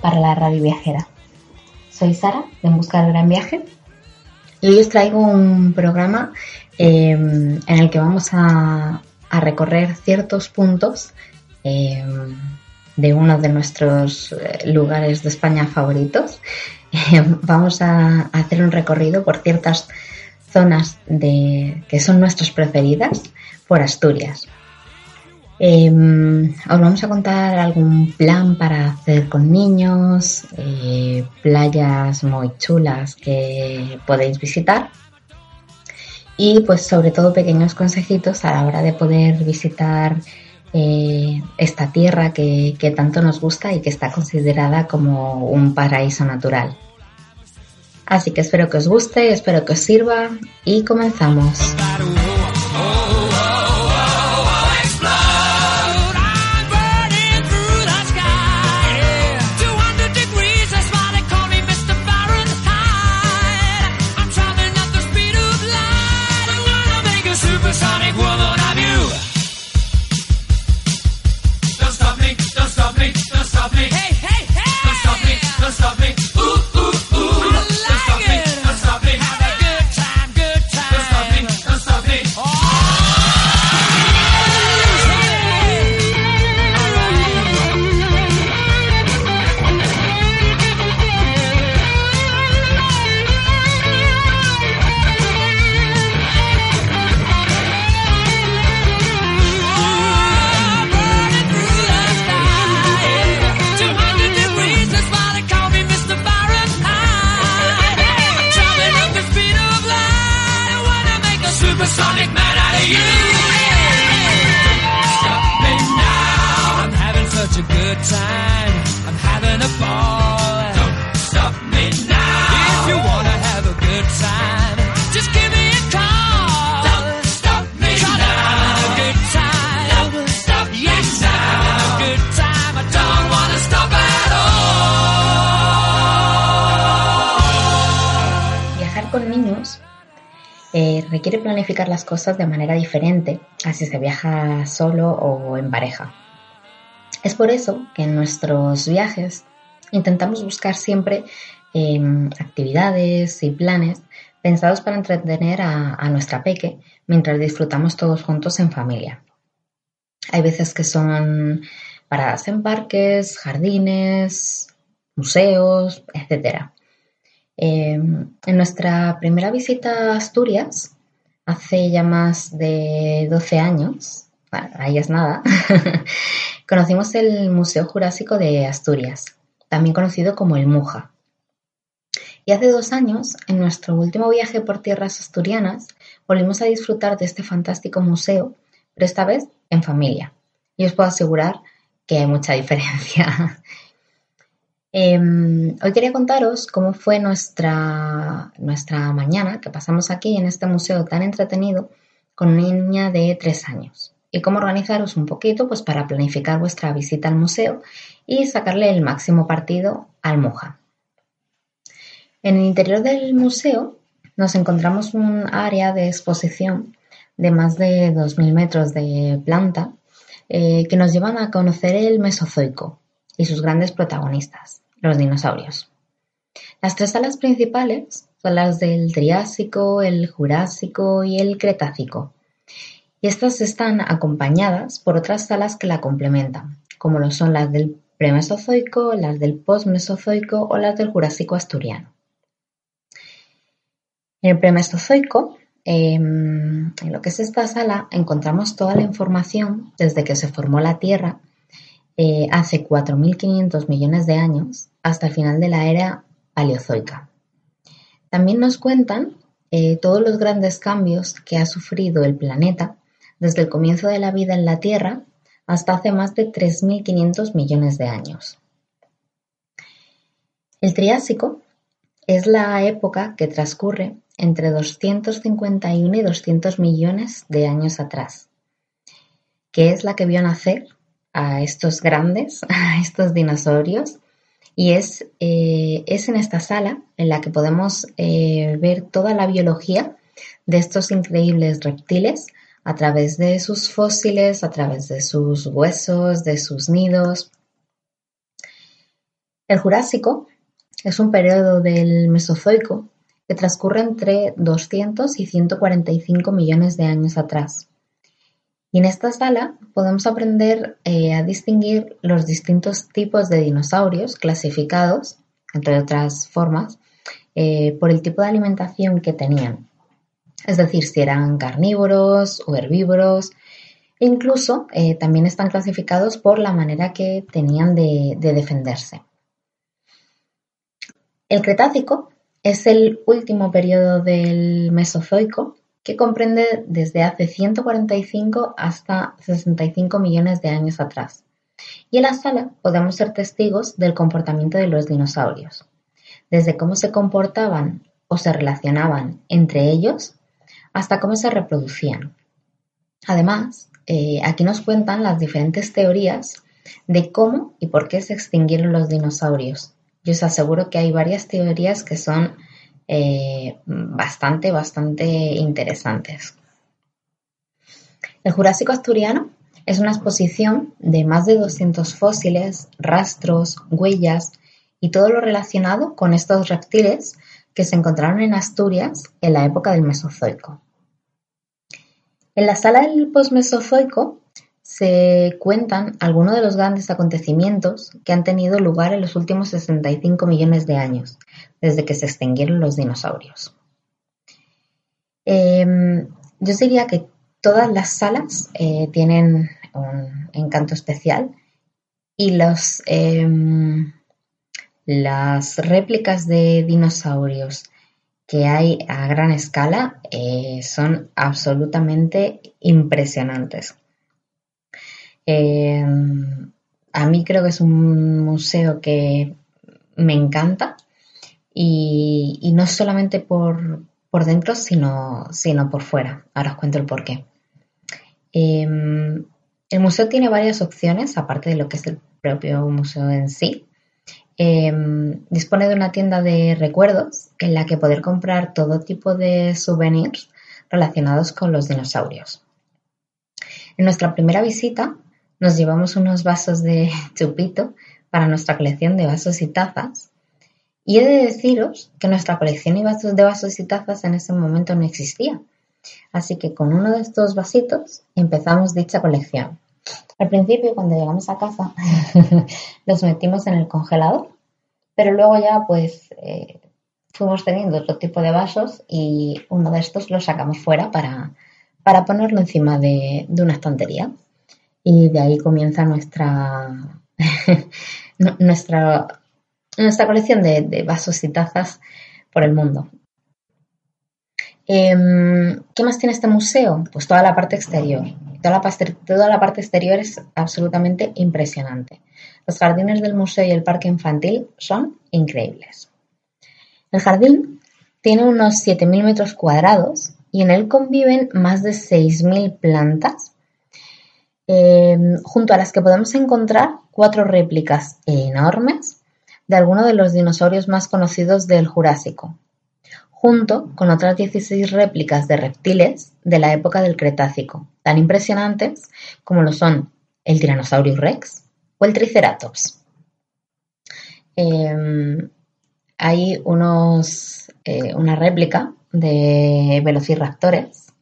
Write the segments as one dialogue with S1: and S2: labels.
S1: para la radio viajera. Soy Sara de En Busca del Gran Viaje y hoy os traigo un programa eh, en el que vamos a, recorrer ciertos puntos eh, de uno de nuestros eh, lugares de España favoritos. Eh, vamos a hacer un recorrido por ciertas zonas de, que son nuestras preferidas por Asturias. Eh, os vamos a contar algún plan para hacer con niños, eh, playas muy chulas que podéis visitar y pues sobre todo pequeños consejitos a la hora de poder visitar eh, esta tierra que, que tanto nos gusta y que está considerada como un paraíso natural. Así que espero que os guste, espero que os sirva y comenzamos.
S2: Supersonic man out of you. Stop me now. I'm having such a good time.
S1: Eh, requiere planificar las cosas de manera diferente a si se viaja solo o en pareja. Es por eso que en nuestros viajes intentamos buscar siempre eh, actividades y planes pensados para entretener a, a nuestra peque mientras disfrutamos todos juntos en familia. Hay veces que son paradas en parques, jardines, museos, etcétera. Eh, en nuestra primera visita a Asturias, hace ya más de 12 años, bueno, ahí es nada, conocimos el Museo Jurásico de Asturias, también conocido como el MUJA. Y hace dos años, en nuestro último viaje por tierras asturianas, volvimos a disfrutar de este fantástico museo, pero esta vez en familia. Y os puedo asegurar que hay mucha diferencia. Eh, hoy quería contaros cómo fue nuestra, nuestra mañana que pasamos aquí en este museo tan entretenido con una niña de tres años y cómo organizaros un poquito pues, para planificar vuestra visita al museo y sacarle el máximo partido al Moja. En el interior del museo nos encontramos un área de exposición de más de 2.000 metros de planta eh, que nos llevan a conocer el Mesozoico y sus grandes protagonistas, los dinosaurios. Las tres salas principales son las del Triásico, el Jurásico y el Cretácico. Y estas están acompañadas por otras salas que la complementan, como lo son las del Premesozoico, las del Postmesozoico o las del Jurásico Asturiano. En el Premesozoico, em, en lo que es esta sala, encontramos toda la información desde que se formó la Tierra eh, hace 4.500 millones de años hasta el final de la era Paleozoica. También nos cuentan eh, todos los grandes cambios que ha sufrido el planeta desde el comienzo de la vida en la Tierra hasta hace más de 3.500 millones de años. El Triásico es la época que transcurre entre 251 y 200 millones de años atrás, que es la que vio nacer a estos grandes, a estos dinosaurios, y es, eh, es en esta sala en la que podemos eh, ver toda la biología de estos increíbles reptiles a través de sus fósiles, a través de sus huesos, de sus nidos. El Jurásico es un periodo del Mesozoico que transcurre entre 200 y 145 millones de años atrás. Y en esta sala podemos aprender eh, a distinguir los distintos tipos de dinosaurios clasificados, entre otras formas, eh, por el tipo de alimentación que tenían. Es decir, si eran carnívoros o herbívoros. E incluso eh, también están clasificados por la manera que tenían de defenderse. El Cretácico es el último periodo del Mesozoico que comprende desde hace 145 hasta 65 millones de años atrás. Y en la sala podemos ser testigos del comportamiento de los dinosaurios, desde cómo se comportaban o se relacionaban entre ellos hasta cómo se reproducían. Además, eh, aquí nos cuentan las diferentes teorías de cómo y por qué se extinguieron los dinosaurios. Yo os aseguro que hay varias teorías que son eh, bastante, bastante interesantes. El Jurásico Asturiano es una exposición de más de 200 fósiles, rastros, huellas y todo lo relacionado con estos reptiles que se encontraron en Asturias en la época del Mesozoico. En la sala del Postmesozoico se cuentan algunos de los grandes acontecimientos que han tenido lugar en los últimos 65 millones de años, desde que se extinguieron los dinosaurios. Em, yo diría que todas las salas eh, tienen un encanto especial y los, em, las réplicas de dinosaurios que hay a gran escala eh, son absolutamente impresionantes. Em, a mí creo que es un museo que me encanta y, no solamente por, dentro, sino, sino por fuera. Ahora os cuento el porqué. Em, el museo tiene varias opciones, aparte de lo que es el propio museo en sí. Em, dispone de una tienda de recuerdos en la que poder comprar todo tipo de souvenirs relacionados con los dinosaurios. En nuestra primera visita nos llevamos unos vasos de chupito para nuestra colección de vasos y tazas. Y he de deciros que nuestra colección de vasos y tazas en ese momento no existía. Así que con uno de estos vasitos empezamos dicha colección. Al principio, cuando llegamos a casa, los metimos en el congelador, pero luego ya pues eh, fuimos teniendo otro tipo de vasos y uno de estos lo sacamos fuera para, para ponerlo encima de una estantería y de ahí comienza nuestra, nuestra, nuestra colección de, vasos y tazas por el mundo. Em, ¿Qué más tiene este museo? Pues toda la parte exterior. Toda la, parte exterior es absolutamente impresionante. Los jardines del museo y el parque infantil son increíbles. El jardín tiene unos 7.000 metros cuadrados y en él conviven más de 6.000 plantas Em, junto a las que podemos encontrar cuatro réplicas enormes de algunos de los dinosaurios más conocidos del Jurásico, junto con otras 16 réplicas de reptiles de la época del Cretácico, tan impresionantes como lo son el Tyrannosaurus rex o el Triceratops. Em, hay unos, eh, una réplica de velociraptores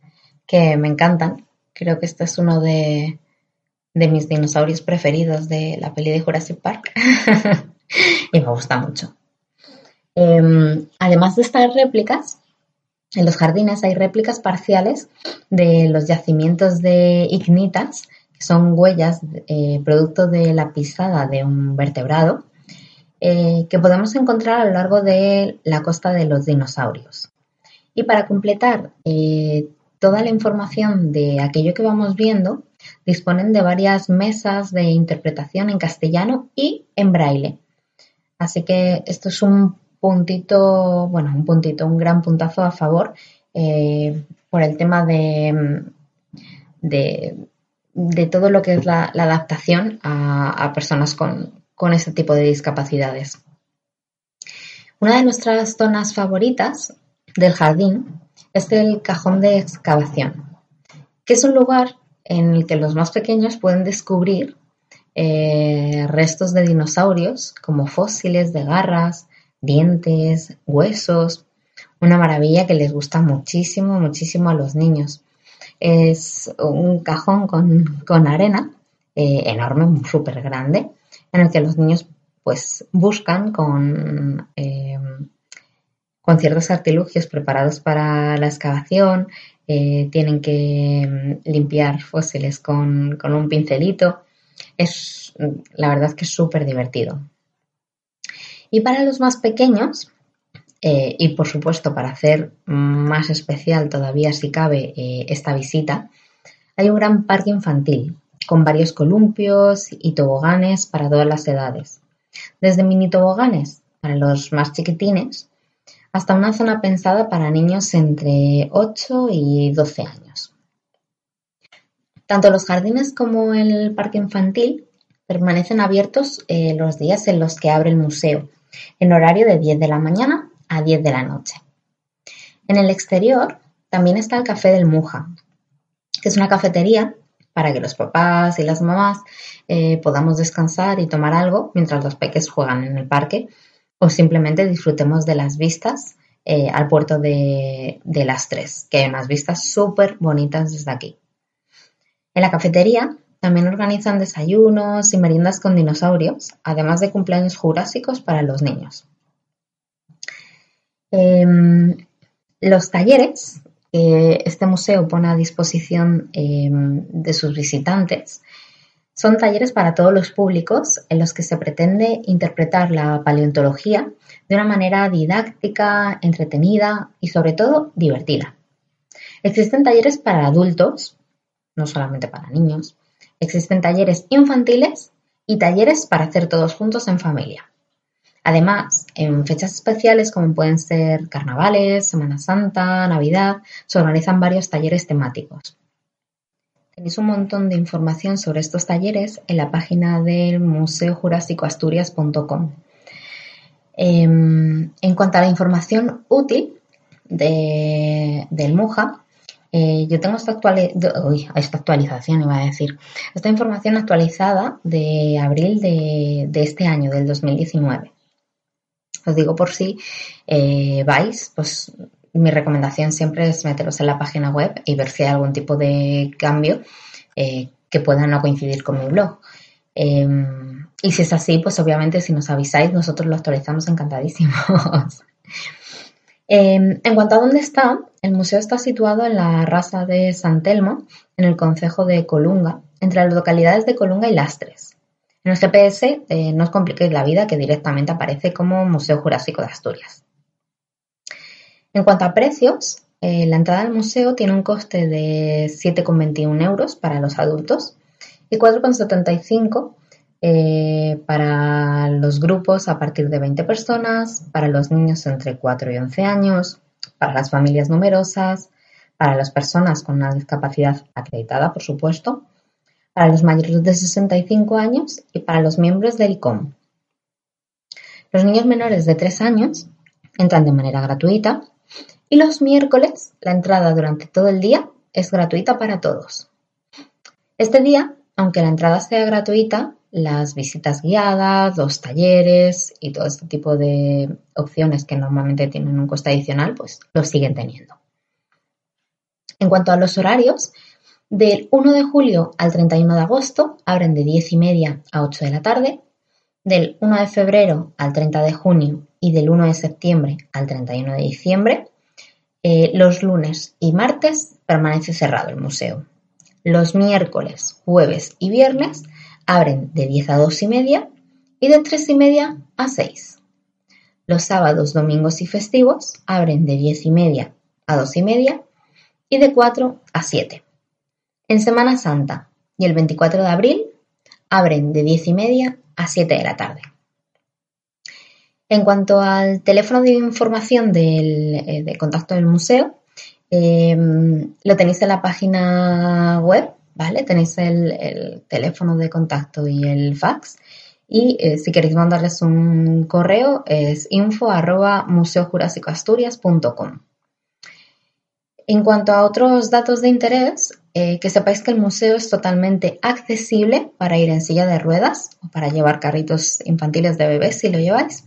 S1: que me encantan. Creo que este es uno de, de mis dinosaurios preferidos de la peli de Jurassic Park y me gusta mucho. Em, además de estas réplicas, en los jardines hay réplicas parciales de los yacimientos de ignitas, que son huellas eh, producto de la pisada de un vertebrado, eh, que podemos encontrar a lo largo de la costa de los dinosaurios. Y para completar eh, toda la información de aquello que vamos viendo, disponen de varias mesas de interpretación en castellano y en braille. Así que esto es un puntito, bueno, un puntito, un gran puntazo a favor eh, por el tema de, de, todo lo que es la, adaptación a, personas con, con este tipo de discapacidades. Una de nuestras zonas favoritas del jardín es el cajón de excavación, que es un lugar en el que los más pequeños pueden descubrir eh, restos de dinosaurios como fósiles de garras, dientes, huesos, una maravilla que les gusta muchísimo, muchísimo a los niños. Es un cajón con, arena eh, enorme, súper grande, en el que los niños pues buscan con, eh, con ciertos artilugios preparados para la excavación, tienen que mm, limpiar fósiles con, un pincelito. Es, la verdad es que es súper divertido. Y para los más pequeños, eh, y por supuesto para hacer más especial todavía si cabe eh, esta visita, hay un gran parque infantil con varios columpios y toboganes para todas las edades. Desde mini toboganes para los más chiquitines hasta una zona pensada para niños entre 8 y 12 años. Tanto los jardines como el parque infantil permanecen abiertos eh, los días en los que abre el museo, en horario de 10 de la mañana a 10 de la noche. En el exterior también está el Café del Muja, que es una cafetería para que los papás y las mamás eh, podamos descansar y tomar algo mientras los peques juegan en el parque o simplemente disfrutemos de las vistas eh, al puerto de, las tres, que hay unas vistas súper bonitas desde aquí. En la cafetería también organizan desayunos y meriendas con dinosaurios, además de cumpleaños jurásicos para los niños. Em, los talleres que este museo pone a disposición em, de sus visitantes son talleres para todos los públicos en los que se pretende interpretar la paleontología de una manera didáctica, entretenida y sobre todo divertida. Existen talleres para adultos, no solamente para niños. Existen talleres infantiles y talleres para hacer todos juntos en familia. Además, en fechas especiales como pueden ser carnavales, Semana Santa, Navidad, se organizan varios talleres temáticos. Tenéis un montón de información sobre estos talleres en la página del Museo Jurásico Asturias.com. Em, en cuanto a la información útil del MUJA, eh, yo tengo esta, esta, actualización, iba a decir, esta información actualizada de abril de, este año, del 2019. Os digo por si eh, vais, pues mi recomendación siempre es meteros en la página web y ver si hay algún tipo de cambio eh, que pueda no coincidir con mi blog. Em, y si es así, pues obviamente si nos avisáis, nosotros lo actualizamos encantadísimos. Em, en cuanto a dónde está, el museo está situado en la raza de San Telmo, en el concejo de Colunga, entre las localidades de Colunga y Lastres. En el GPS eh, no os compliquéis la vida, que directamente aparece como Museo Jurásico de Asturias. En cuanto a precios, eh, la entrada al museo tiene un coste de 7,21 euros para los adultos y 4,75 eh, para los grupos a partir de 20 personas, para los niños entre 4 y 11 años, para las familias numerosas, para las personas con una discapacidad acreditada, por supuesto, para los mayores de 65 años y para los miembros del ICOM. Los niños menores de 3 años entran de manera gratuita y los miércoles la entrada durante todo el día es gratuita para todos. Este día aunque la entrada sea gratuita, las visitas guiadas, los talleres y todo este tipo de opciones que normalmente tienen un coste adicional, pues lo siguen teniendo. En cuanto a los horarios, del 1 de julio al 31 de agosto abren de 10 y media a 8 de la tarde, del 1 de febrero al 30 de junio y del 1 de septiembre al 31 de diciembre. Eh, los lunes y martes permanece cerrado el museo. Los miércoles, jueves y viernes abren de 10 a 2 y media y de 3 y media a 6. Los sábados, domingos y festivos abren de 10 y media a 2 y media y de 4 a 7. En Semana Santa y el 24 de abril abren de 10 y media a 7 de la tarde. En cuanto al teléfono de información del, eh, de contacto del museo, eh, lo tenéis en la página web, ¿vale? Tenéis el, teléfono de contacto y el fax. Y eh, si queréis mandarles un correo es info arroba En cuanto a otros datos de interés, eh, que sepáis que el museo es totalmente accesible para ir en silla de ruedas o para llevar carritos infantiles de bebés si lo lleváis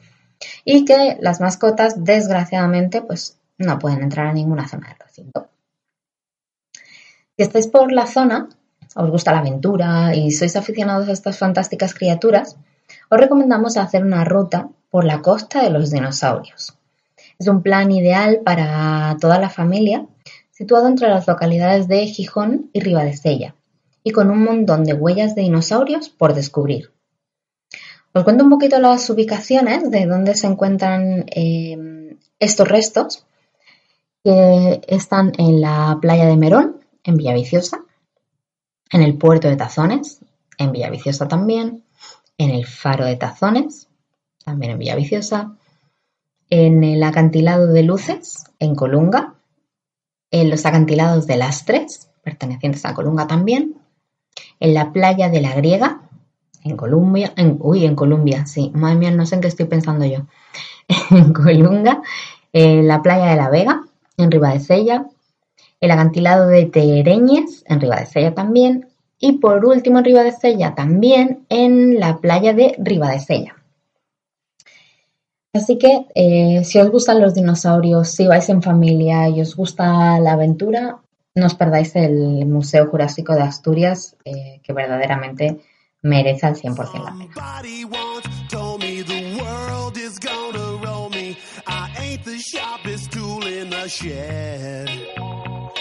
S1: y que las mascotas desgraciadamente pues no pueden entrar a ninguna zona del recinto. Si estáis por la zona, os gusta la aventura y sois aficionados a estas fantásticas criaturas, os recomendamos hacer una ruta por la costa de los dinosaurios. Es un plan ideal para toda la familia situado entre las localidades de Gijón y Ribadesella, y con un montón de huellas de dinosaurios por descubrir. Os cuento un poquito las ubicaciones de dónde se encuentran eh, estos restos, que están en la playa de Merón, en Villaviciosa, en el puerto de Tazones, en Villaviciosa también, en el faro de Tazones, también en Villaviciosa, en el acantilado de Luces, en Colunga, en los acantilados de Lastres, pertenecientes a Colunga también, en la playa de la Griega, en Colombia, en, uy, en Colombia, sí, madre mía, no sé en qué estoy pensando yo, en Colunga, en la playa de la Vega, en Ribadesella, el acantilado de Tereñes, en Ribadesella también, y por último en Ribadesella también en la playa de Ribadesella. Así que eh, si os gustan los dinosaurios, si vais en familia y os gusta la aventura, no os perdáis el Museo Jurásico de Asturias, eh, que verdaderamente merece al 100% la pena.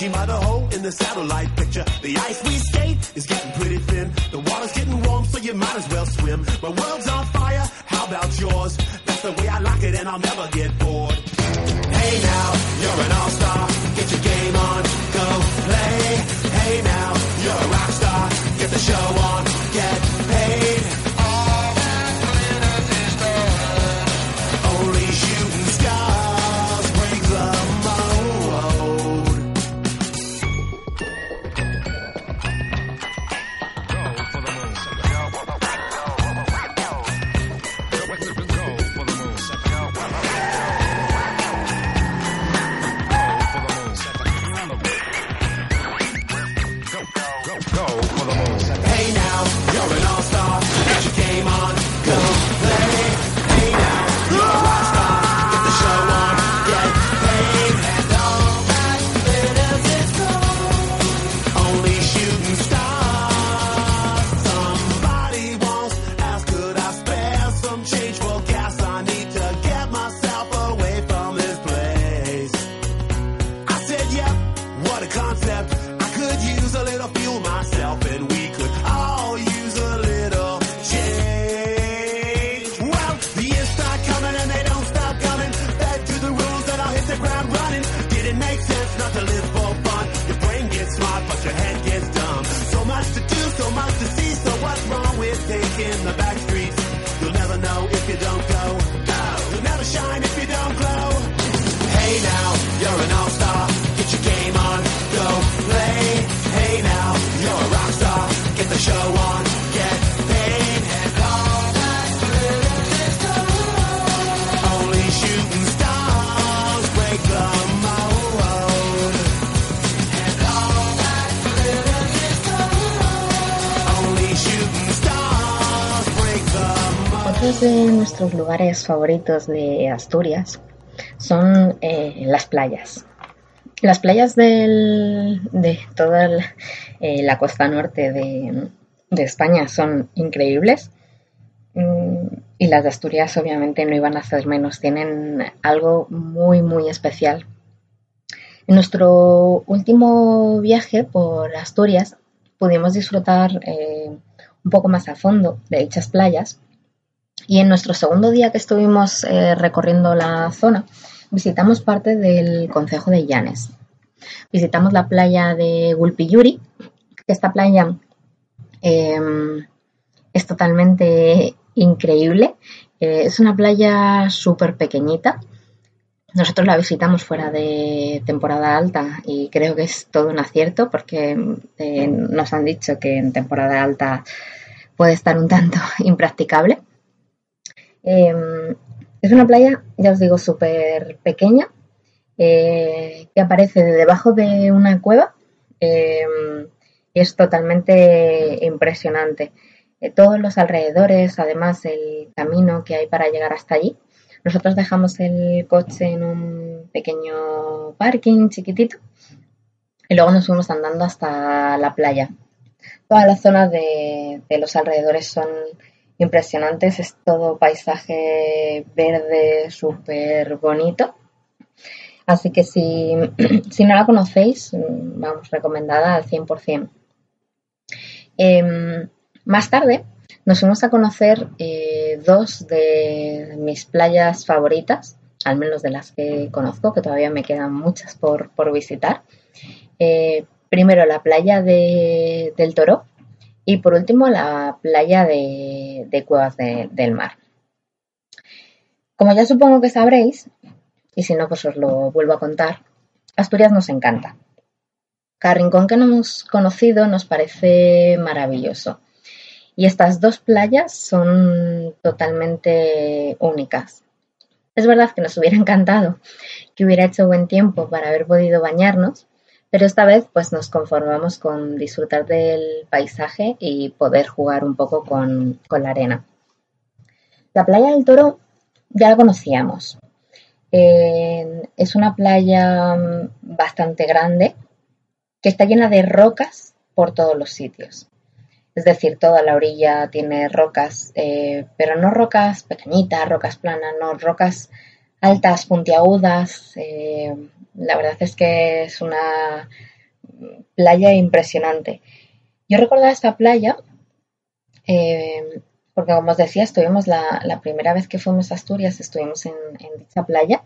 S2: Judging by the hole in the satellite picture. The ice we skate is getting pretty thin. The water's getting warm, so you might as well swim. My world's on fire, how about yours? That's the way I like it, and I'll never get bored.
S1: Nuestros lugares favoritos de Asturias son eh, las playas. Las playas de toda eh, la costa norte de, de España son increíbles Mm, y las de Asturias obviamente no iban a ser menos, tienen algo muy muy especial. En nuestro último viaje por Asturias pudimos disfrutar eh, un poco más a fondo de dichas playas y en nuestro segundo día que estuvimos eh, recorriendo la zona, visitamos parte del concejo de Llanes. Visitamos la playa de Gulpiyuri, que esta playa eh, es totalmente increíble. Eh, es una playa súper pequeñita. Nosotros la visitamos fuera de temporada alta y creo que es todo un acierto porque eh, nos han dicho que en temporada alta puede estar un tanto impracticable. Eh, es una playa, ya os digo, súper pequeña, eh, que aparece de debajo de una cueva. y es totalmente impresionante. Eh, todos los alrededores, además el camino que hay para llegar hasta allí. Nosotros dejamos el coche en un pequeño parking chiquitito y luego nos fuimos andando hasta la playa. Todas las zonas de los alrededores son impresionantes, es todo paisaje verde súper bonito. Así que si, si no la conocéis, mm, vamos, recomendada al 100%. Em, más tarde nos fuimos a conocer eh, dos de mis playas favoritas, al menos de las que conozco, que todavía me quedan muchas por, por visitar. Eh, primero la playa de- del Toro y por último la playa de, Cuevas de- del Mar. Como ya supongo que sabréis, y si no, pues os lo vuelvo a contar, Asturias nos encanta. Cada rincón que no hemos conocido nos parece maravilloso. Y estas dos playas son totalmente únicas. Es verdad que nos hubiera encantado que hubiera hecho buen tiempo para haber podido bañarnos, pero esta vez pues nos conformamos con disfrutar del paisaje y poder jugar un poco con, con la arena. La playa del Toro ya la conocíamos. Eh, es una playa mm, bastante grande que está llena de rocas por todos los sitios. Es decir, toda la orilla tiene rocas, eh, pero no rocas pequeñitas, rocas planas, no, rocas altas, puntiagudas. eh, la verdad es que es una playa impresionante. Yo recordaba esta playa eh, porque, como os decía, estuvimos la, primera vez que fuimos a Asturias, estuvimos en, en dicha playa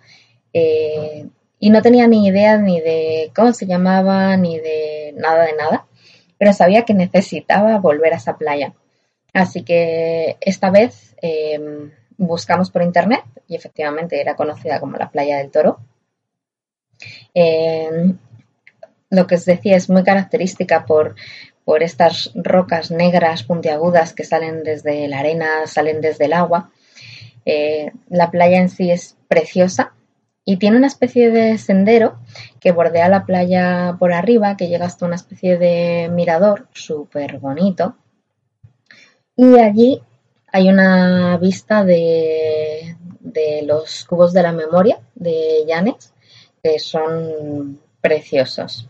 S1: eh, y no tenía ni idea ni de cómo se llamaba, ni de nada de nada, pero sabía que necesitaba volver a esa playa. Así que esta vez eh, buscamos por internet y efectivamente era conocida como la playa del toro. Eh, lo que os decía es muy característica por, por estas rocas negras puntiagudas que salen desde la arena, salen desde el agua. Eh, la playa en sí es preciosa y tiene una especie de sendero que bordea la playa por arriba, que llega hasta una especie de mirador súper bonito. Y allí hay una vista de, de los cubos de la memoria de Llanes, que son preciosos.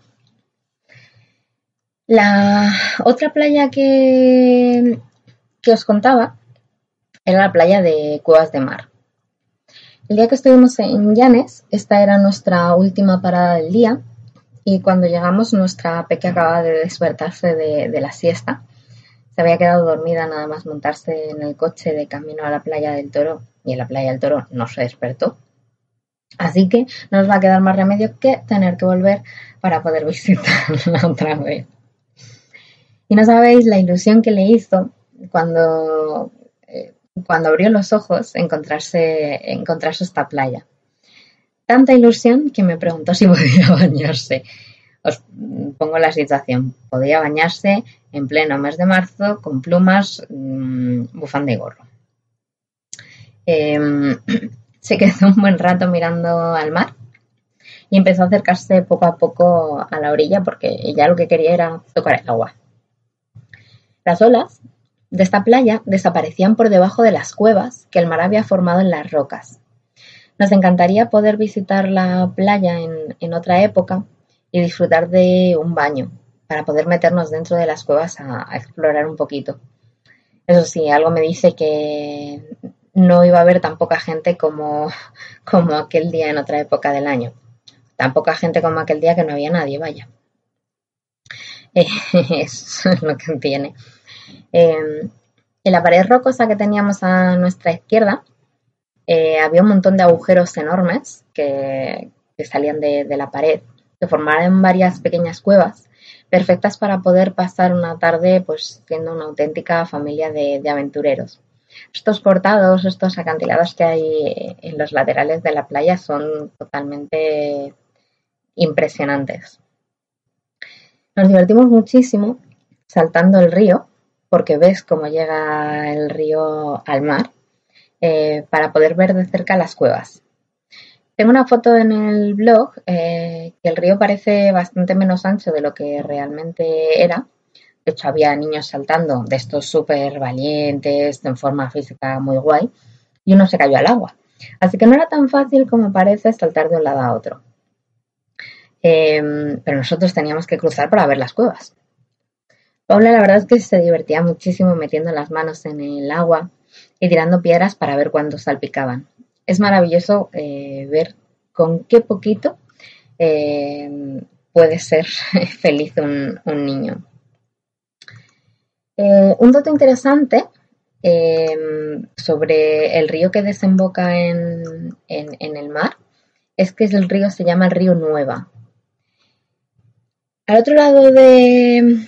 S1: La otra playa que, que os contaba era la playa de Cuevas de Mar. El día que estuvimos en Llanes, esta era nuestra última parada del día y cuando llegamos nuestra peque acababa de despertarse de, de la siesta. Se había quedado dormida nada más montarse en el coche de camino a la playa del Toro y en la playa del Toro no se despertó. Así que no nos va a quedar más remedio que tener que volver para poder visitarla otra vez. Y no sabéis la ilusión que le hizo cuando, eh, cuando abrió los ojos encontrarse, encontrarse esta playa. Tanta ilusión que me preguntó si podía bañarse. Os pongo la situación. Podía bañarse en pleno mes de marzo con plumas, mmm, bufanda y gorro. Eh, se quedó un buen rato mirando al mar y empezó a acercarse poco a poco a la orilla porque ella lo que quería era tocar el agua. Las olas de esta playa desaparecían por debajo de las cuevas que el mar había formado en las rocas. Nos encantaría poder visitar la playa en, en otra época y disfrutar de un baño para poder meternos dentro de las cuevas a, a explorar un poquito. Eso sí, algo me dice que no iba a haber tan poca gente como, como aquel día en otra época del año. Tan poca gente como aquel día que no había nadie, vaya. Eh, eso es lo que tiene. Eh, en la pared rocosa que teníamos a nuestra izquierda eh, había un montón de agujeros enormes que, que salían de, de, la pared, que formaban varias pequeñas cuevas, perfectas para poder pasar una tarde pues siendo una auténtica familia de, de aventureros. Estos portados, estos acantilados que hay en los laterales de la playa son totalmente impresionantes. Nos divertimos muchísimo saltando el río, porque ves cómo llega el río al mar, eh, para poder ver de cerca las cuevas. Tengo una foto en el blog eh, que el río parece bastante menos ancho de lo que realmente era. De hecho, había niños saltando de estos súper valientes, en forma física muy guay, y uno se cayó al agua. Así que no era tan fácil como parece saltar de un lado a otro. Eh, pero nosotros teníamos que cruzar para ver las cuevas. Paula la verdad es que se divertía muchísimo metiendo las manos en el agua y tirando piedras para ver cuándo salpicaban. Es maravilloso eh, ver con qué poquito eh, puede ser feliz un niño. Eh, un dato interesante sobre el río que desemboca en, el mar es que el río se llama el río Nueva. Al otro lado de,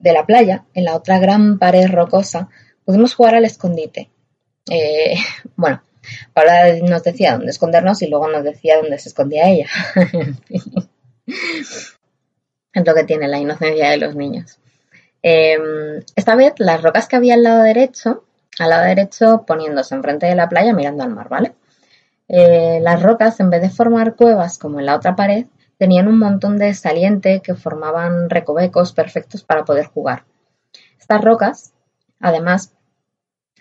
S1: la playa, en la otra gran pared rocosa, pudimos jugar al escondite. Eh, bueno, Paula nos decía dónde escondernos y luego nos decía dónde se escondía ella. es lo que tiene la inocencia de los niños. Eh, esta vez las rocas que había al lado derecho, al lado derecho poniéndose enfrente de la playa mirando al mar, ¿vale? Eh, las rocas, en vez de formar cuevas como en la otra pared, tenían un montón de saliente que formaban recovecos perfectos para poder jugar. Estas rocas, además,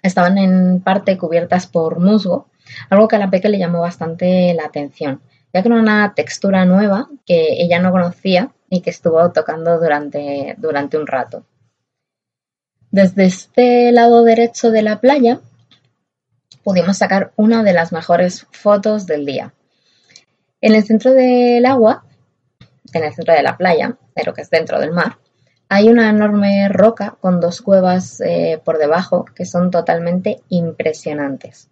S1: estaban en parte cubiertas por musgo, algo que a la Peque le llamó bastante la atención, ya que era una textura nueva que ella no conocía y que estuvo tocando durante, durante un rato. Desde este lado derecho de la playa pudimos sacar una de las mejores fotos del día. En el centro del agua en el centro de la playa, pero que es dentro del mar, hay una enorme roca con dos cuevas eh, por debajo que son totalmente impresionantes.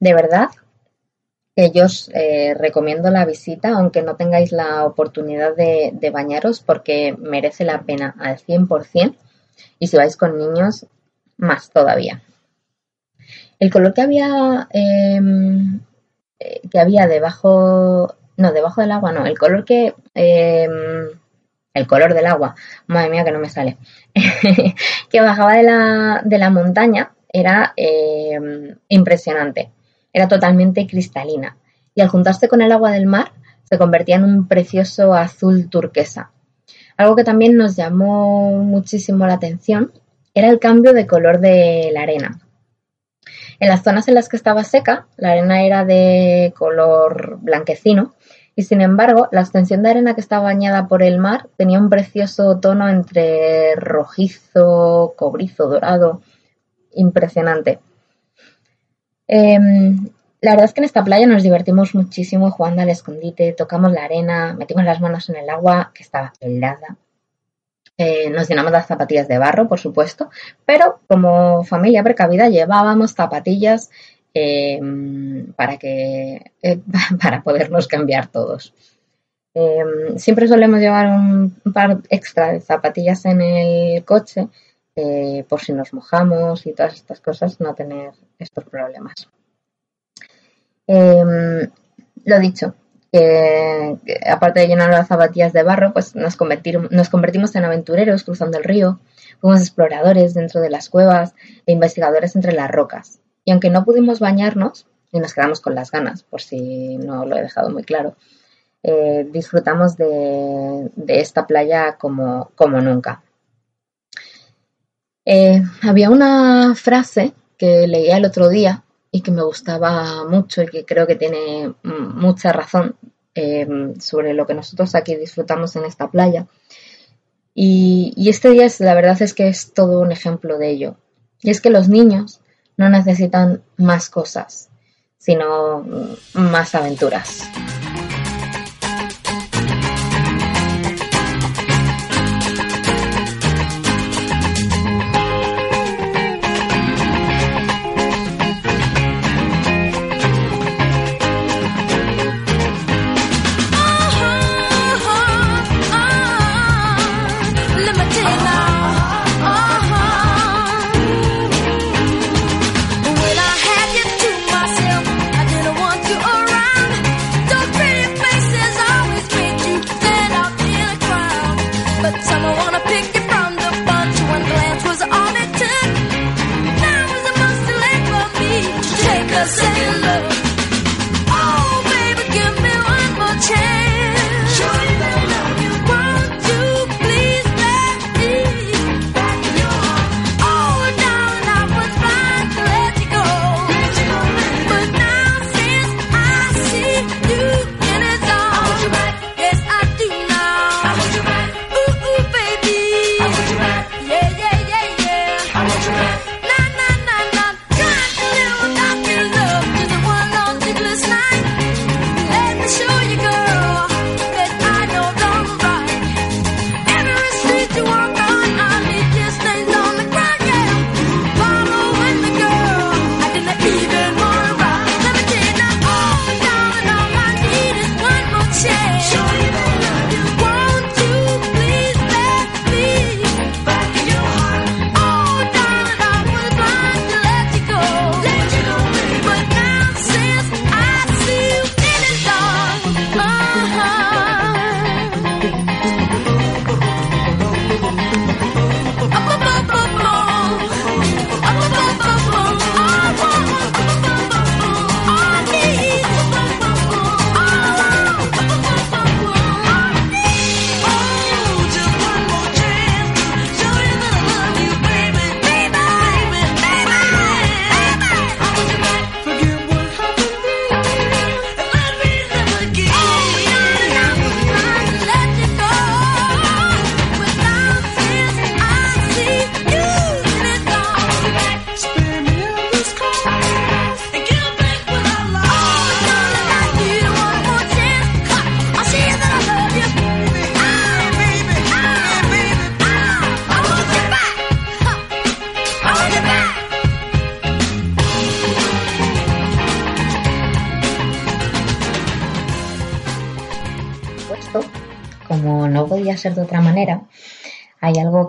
S1: De verdad yo os eh, recomiendo la visita, aunque no tengáis la oportunidad de, bañaros, porque merece la pena al 100%. Y si vais con niños, más todavía. El color que había, eh, que había debajo no, debajo del agua no, el color que, eh, el color del agua, madre mía que no me sale, que bajaba de la, de la montaña era eh, impresionante, era totalmente cristalina y al juntarse con el agua del mar se convertía en un precioso azul turquesa. Algo que también nos llamó muchísimo la atención era el cambio de color de la arena. En las zonas en las que estaba seca, la arena era de color blanquecino y sin embargo, la extensión de arena que estaba bañada por el mar tenía un precioso tono entre rojizo, cobrizo, dorado, impresionante. Eh, la verdad es que en esta playa nos divertimos muchísimo jugando al escondite, tocamos la arena, metimos las manos en el agua que estaba helada. Eh, nos llenamos las zapatillas de barro, por supuesto, pero como familia precavida llevábamos zapatillas
S3: eh, para, que, eh, para podernos cambiar todos. Eh, siempre solemos llevar un par extra de zapatillas en el coche eh, por si nos mojamos y todas estas cosas, no tener estos problemas. Eh, lo dicho, aparte de llenar las zapatillas de barro, pues nos, nos convertimos en aventureros cruzando el río, fuimos exploradores dentro de las cuevas e investigadores entre las rocas. Y aunque no pudimos bañarnos, y nos quedamos con las ganas, por si no lo he dejado muy claro, eh, disfrutamos de, esta playa como nunca. Eh, había una frase que leía el otro día y que me gustaba mucho y que creo que tiene mm, mucha razón eh, sobre lo que nosotros aquí disfrutamos en esta playa. Y, y este día es, la verdad es que es todo un ejemplo de ello. Y es que los niños no necesitan más cosas, sino mm, más aventuras.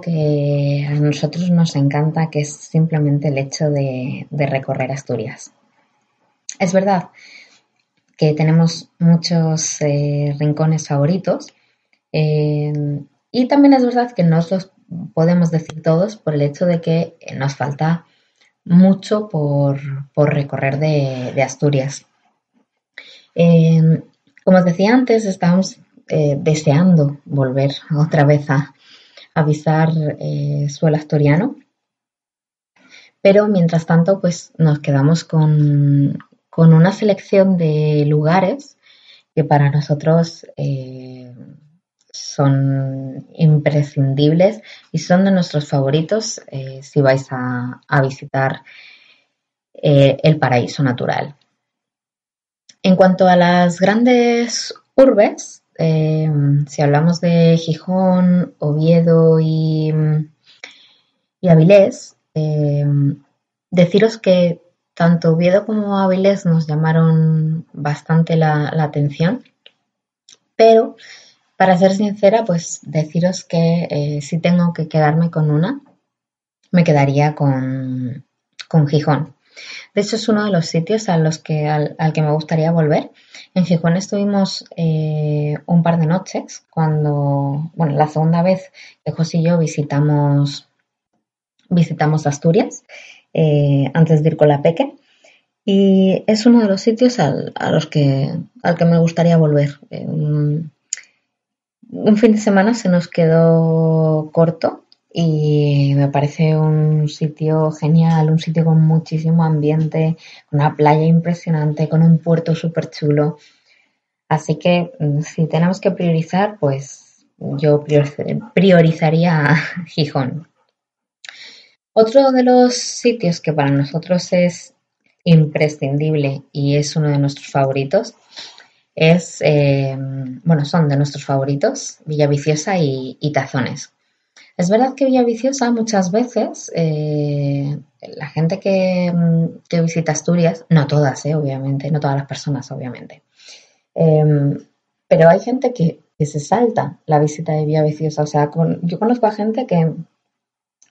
S3: Que a nosotros nos encanta, que es simplemente el hecho de, recorrer Asturias. Es verdad que tenemos muchos eh, rincones favoritos eh, y también es verdad que no os los podemos decir todos por el hecho de que nos falta mucho por, recorrer de, Asturias. Eh, como os decía antes, estábamos eh, deseando volver otra vez a, a visitar eh, suelo asturiano, pero mientras tanto, pues nos quedamos con, con una selección de lugares que para nosotros eh, son imprescindibles y son de nuestros favoritos eh, si vais a, a visitar el paraíso natural. En cuanto a las grandes urbes, eh, si hablamos de Gijón, Oviedo y, y Avilés, eh, deciros que
S1: tanto Oviedo como Avilés nos llamaron bastante la, la atención, pero para ser sincera, pues deciros que eh, si tengo que quedarme con una, me quedaría con, con Gijón. De hecho, es uno de los sitios a los que, al, que me gustaría volver. En Gijón estuvimos eh, un par de noches cuando, bueno, la segunda vez que José y yo visitamos, visitamos Asturias, eh, antes de ir con la Peque. Y es uno de los sitios al, a los que, al que me gustaría volver. Eh, un fin de semana se nos quedó corto y me parece un sitio genial, un sitio con muchísimo ambiente, una playa impresionante, con un puerto súper chulo. Así que mm, si tenemos que priorizar, pues yo prior- priorizaría Gijón. Otro de los sitios que para nosotros es imprescindible y es uno de nuestros favoritos es, eh, bueno, son de nuestros favoritos, Villaviciosa y, y Tazones. Es verdad que Villaviciosa muchas veces, eh, la gente que, mm, que visita Asturias, no todas, eh, obviamente, no todas las personas, obviamente, eh, pero hay gente que, que se salta la visita de Villaviciosa. O sea, yo conozco a gente que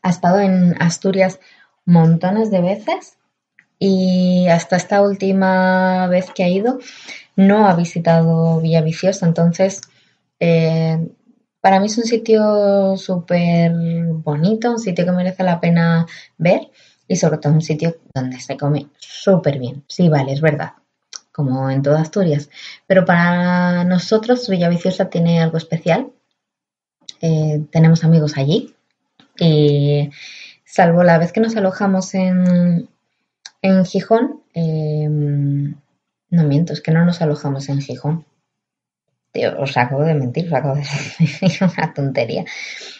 S1: ha estado en Asturias montones de veces y hasta esta última vez que ha ido no ha visitado Villaviciosa. Entonces, eh, para mí es un sitio súper bonito, un sitio que merece la pena ver y sobre todo un sitio donde se come súper bien. Sí, vale, es verdad, como en toda Asturias. Pero para nosotros Villaviciosa tiene algo especial. Eh, tenemos amigos allí y salvo la vez que nos alojamos en, en Gijón, eh, no miento, es que no nos alojamos en Gijón. Os acabo de mentir, os acabo de decir una tontería.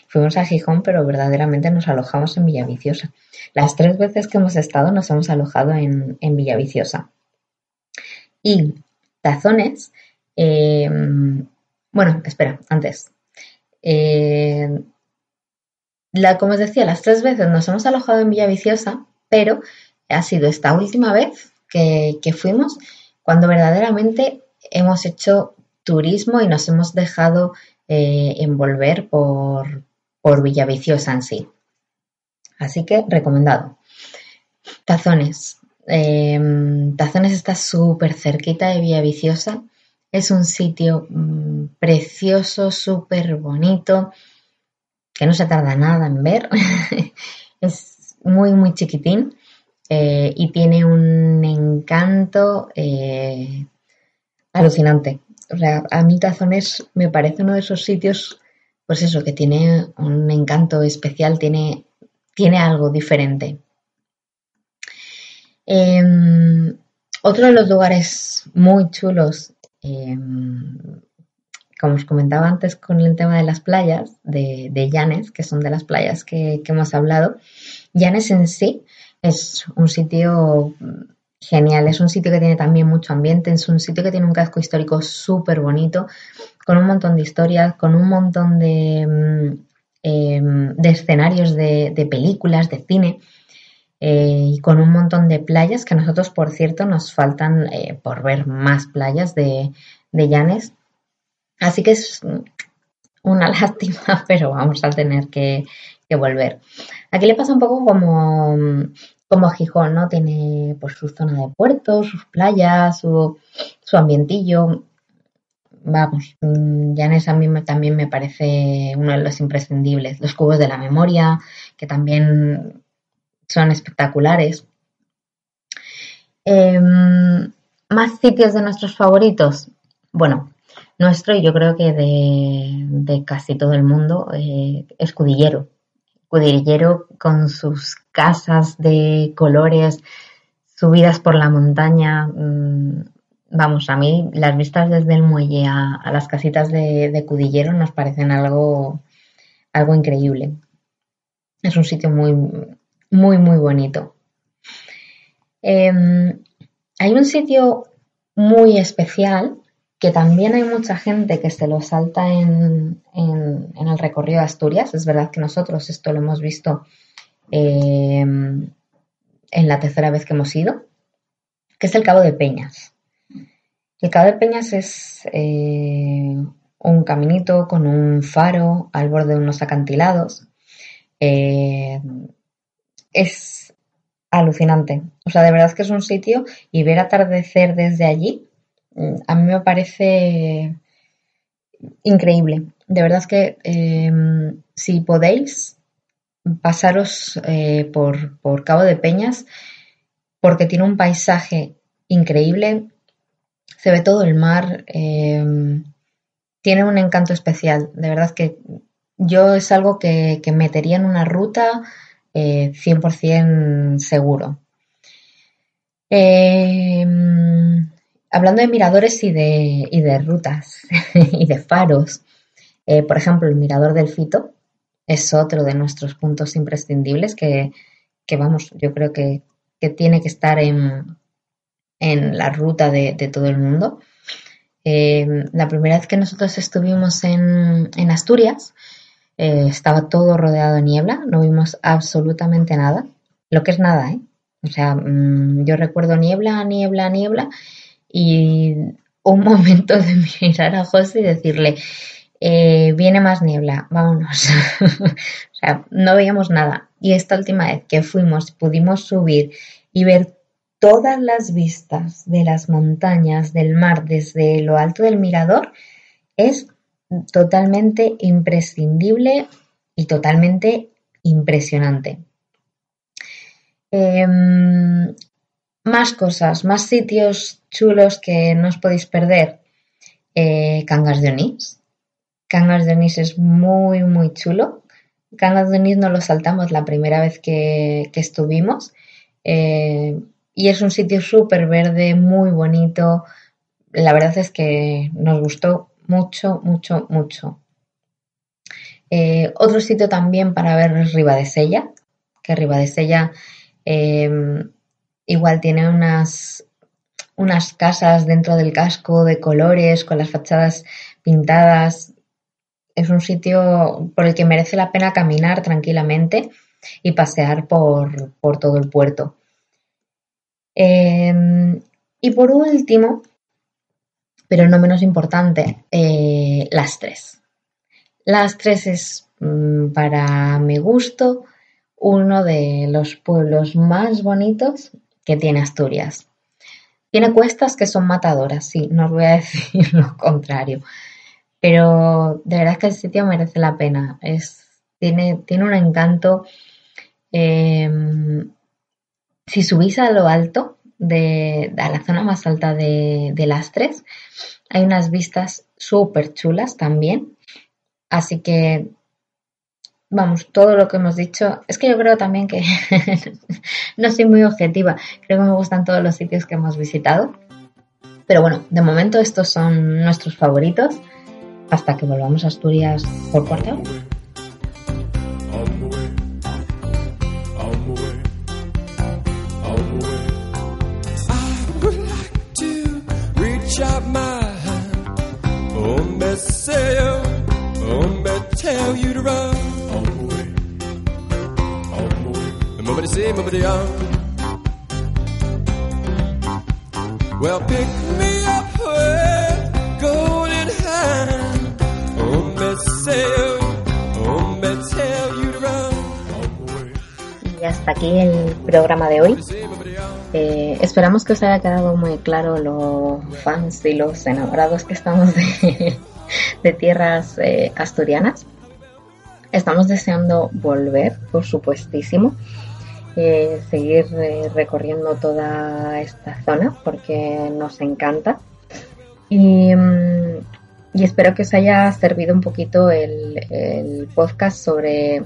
S1: Fuimos a Gijón, pero verdaderamente nos alojamos en Villaviciosa. Las tres veces que hemos estado nos hemos alojado en, en Villaviciosa. Y Tazones, eh, bueno, espera, antes. La, como os decía, las tres veces nos hemos alojado en Villaviciosa, pero ha sido esta última vez que, que fuimos cuando verdaderamente hemos hecho turismo y nos hemos dejado eh, envolver por, por Villaviciosa en sí. Así que recomendado. Tazones. Eh, Tazones está súper cerquita de Villaviciosa. Es un sitio mm, precioso, súper bonito, que no se tarda nada en ver. es muy, muy chiquitín eh, y tiene un encanto eh, alucinante. A mí Tazones me parece uno de esos sitios, pues eso, que tiene un encanto especial, tiene, tiene algo diferente. Eh, otro de los lugares muy chulos, eh, como os comentaba antes con el tema de las playas de, de Llanes, que son de las playas que, que hemos hablado, Llanes en sí es un sitio genial, es un sitio que tiene también mucho ambiente, es un sitio que tiene un casco histórico súper bonito, con un montón de historias, con un montón de, mm, eh, de escenarios de, de, películas, de cine, eh, y con un montón de playas que a nosotros, por cierto, nos faltan eh, por ver más playas de, de Llanes. Así que es una lástima, pero vamos a tener que, que volver. Aquí le pasa un poco como, como Gijón, ¿no? Tiene pues su zona de puertos, sus playas, su, su ambientillo. Vamos, Llanes a mí me, también me parece uno de los imprescindibles. Los cubos de la memoria, que también son espectaculares. Eh, más sitios de nuestros favoritos. Bueno, nuestro y yo creo que de, de casi todo el mundo eh, es. Cudillero con sus casas de colores, subidas por la montaña. Mmm, vamos, a mí las vistas desde el muelle a, las casitas de, de, Cudillero nos parecen algo, algo increíble. Es un sitio muy, muy, muy bonito. Eh, hay un sitio muy especial que también hay mucha gente que se lo salta en, en, el recorrido de Asturias. Es verdad que nosotros esto lo hemos visto eh, en la tercera vez que hemos ido, que es el Cabo de Peñas. El Cabo de Peñas es eh, un caminito con un faro al borde de unos acantilados. Eh, es alucinante. O sea, de verdad que es un sitio y ver atardecer desde allí, mm, a mí me parece increíble. De verdad que eh, si podéis, pasaros eh, por, por Cabo de Peñas, porque tiene un paisaje increíble, se ve todo el mar, eh, tiene un encanto especial. De verdad que yo es algo que, que metería en una ruta eh, 100% seguro. Eh, hablando de miradores y de, y de rutas y de faros, eh, por ejemplo, el mirador del Fito es otro de nuestros puntos imprescindibles que, que vamos, yo creo que, que tiene que estar en, en la ruta de, de todo el mundo. Eh, la primera vez que nosotros estuvimos en, en Asturias, eh, estaba todo rodeado de niebla, no vimos absolutamente nada, lo que es nada, ¿eh? O sea, mmm, yo recuerdo niebla, niebla, niebla, y un momento de mirar a José y decirle, eh, viene más niebla, vámonos. o sea, no veíamos nada. Y esta última vez que fuimos, pudimos subir y ver todas las vistas de las montañas, del mar, desde lo alto del mirador, es totalmente imprescindible y totalmente impresionante. Eh, más cosas, más sitios chulos que no os podéis perder. Eh, Cangas de Onís. Cangas de Onís es muy, muy chulo. Cangas de Onís no lo saltamos la primera vez que, que estuvimos. Eh, y es un sitio súper verde, muy bonito. La verdad es que nos gustó mucho, mucho, mucho. Eh, otro sitio también para ver es Ribadesella, que Ribadesella eh, igual tiene unas, unas casas dentro del casco de colores, con las fachadas pintadas. Es un sitio por el que merece la pena caminar tranquilamente y pasear por, por todo el puerto. Eh, y por último, pero no menos importante, eh, las tres. Las tres es, mmm, para mi gusto, uno de los pueblos más bonitos que tiene Asturias. Tiene cuestas que son matadoras, sí, no os voy a decir lo contrario, pero de verdad que el sitio merece la pena. Es, tiene, tiene un encanto. Eh, si subís a lo alto, de, a la zona más alta de, de Lastres, hay unas vistas súper chulas también. Así que vamos, todo lo que hemos dicho, es que yo creo también que no soy muy objetiva, creo que me gustan todos los sitios que hemos visitado, pero bueno, de momento estos son nuestros favoritos, hasta que volvamos a Asturias por cuarta hora.
S2: Well, pick me up
S1: Y hasta aquí el programa de hoy. Eh, esperamos que os haya quedado muy claro los fans y los enamorados que estamos de, tierras eh, asturianas. Estamos deseando volver, por supuestísimo, eh, seguir recorriendo toda esta zona porque nos encanta. Y, mm, y, espero que os haya servido un poquito el, podcast sobre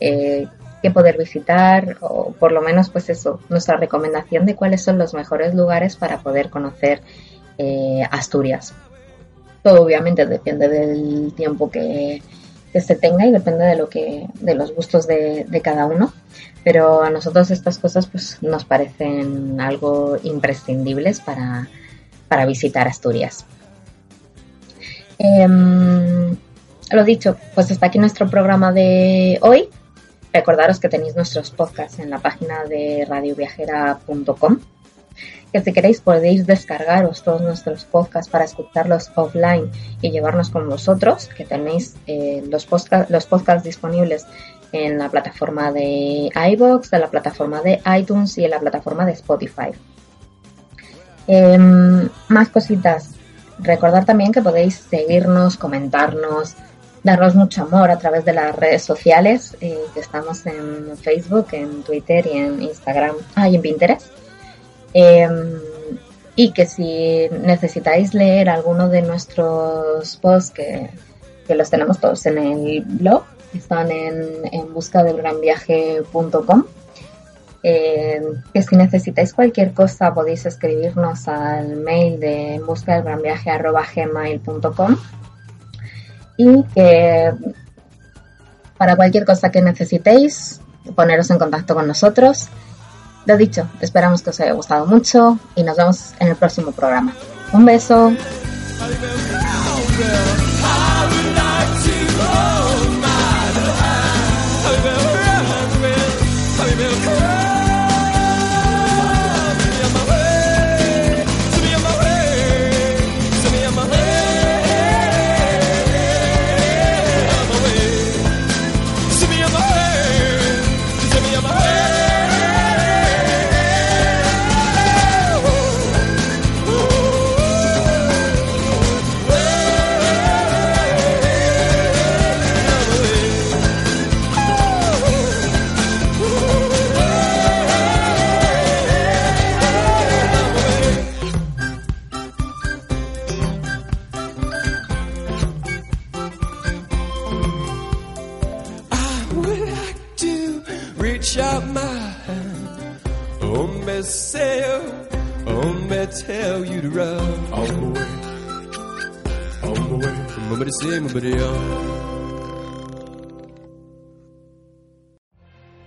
S1: eh, qué poder visitar o por lo menos pues eso, nuestra recomendación de cuáles son los mejores lugares para poder conocer Asturias. Todo obviamente depende del tiempo que, que se tenga y depende de lo que, de los gustos de, de, cada uno. Pero a nosotros estas cosas pues nos parecen algo imprescindibles para, para visitar Asturias. Eh, lo dicho, pues hasta aquí nuestro programa de hoy. Recordaros que tenéis nuestros podcasts en la página de radioviajera.com que si queréis podéis descargaros todos nuestros podcasts para escucharlos offline y llevarnos con vosotros, que tenéis eh, los, podca- los podcasts disponibles en la plataforma de iVoox, en la plataforma de iTunes y en la plataforma de Spotify. Em, más cositas. Recordar también que podéis seguirnos, comentarnos, darnos mucho amor a través de las redes sociales, eh, que estamos en Facebook, en Twitter y en Instagram, ah, y en Pinterest. Em, y que si necesitáis leer alguno de nuestros posts, que, los tenemos todos en el blog, están en, en buscadelgranviaje.com. Eh, que si necesitáis cualquier cosa podéis escribirnos al mail de busca y que para cualquier cosa que necesitéis poneros en contacto con nosotros. Lo dicho, esperamos que os haya gustado mucho y nos vemos en el próximo programa. Un beso.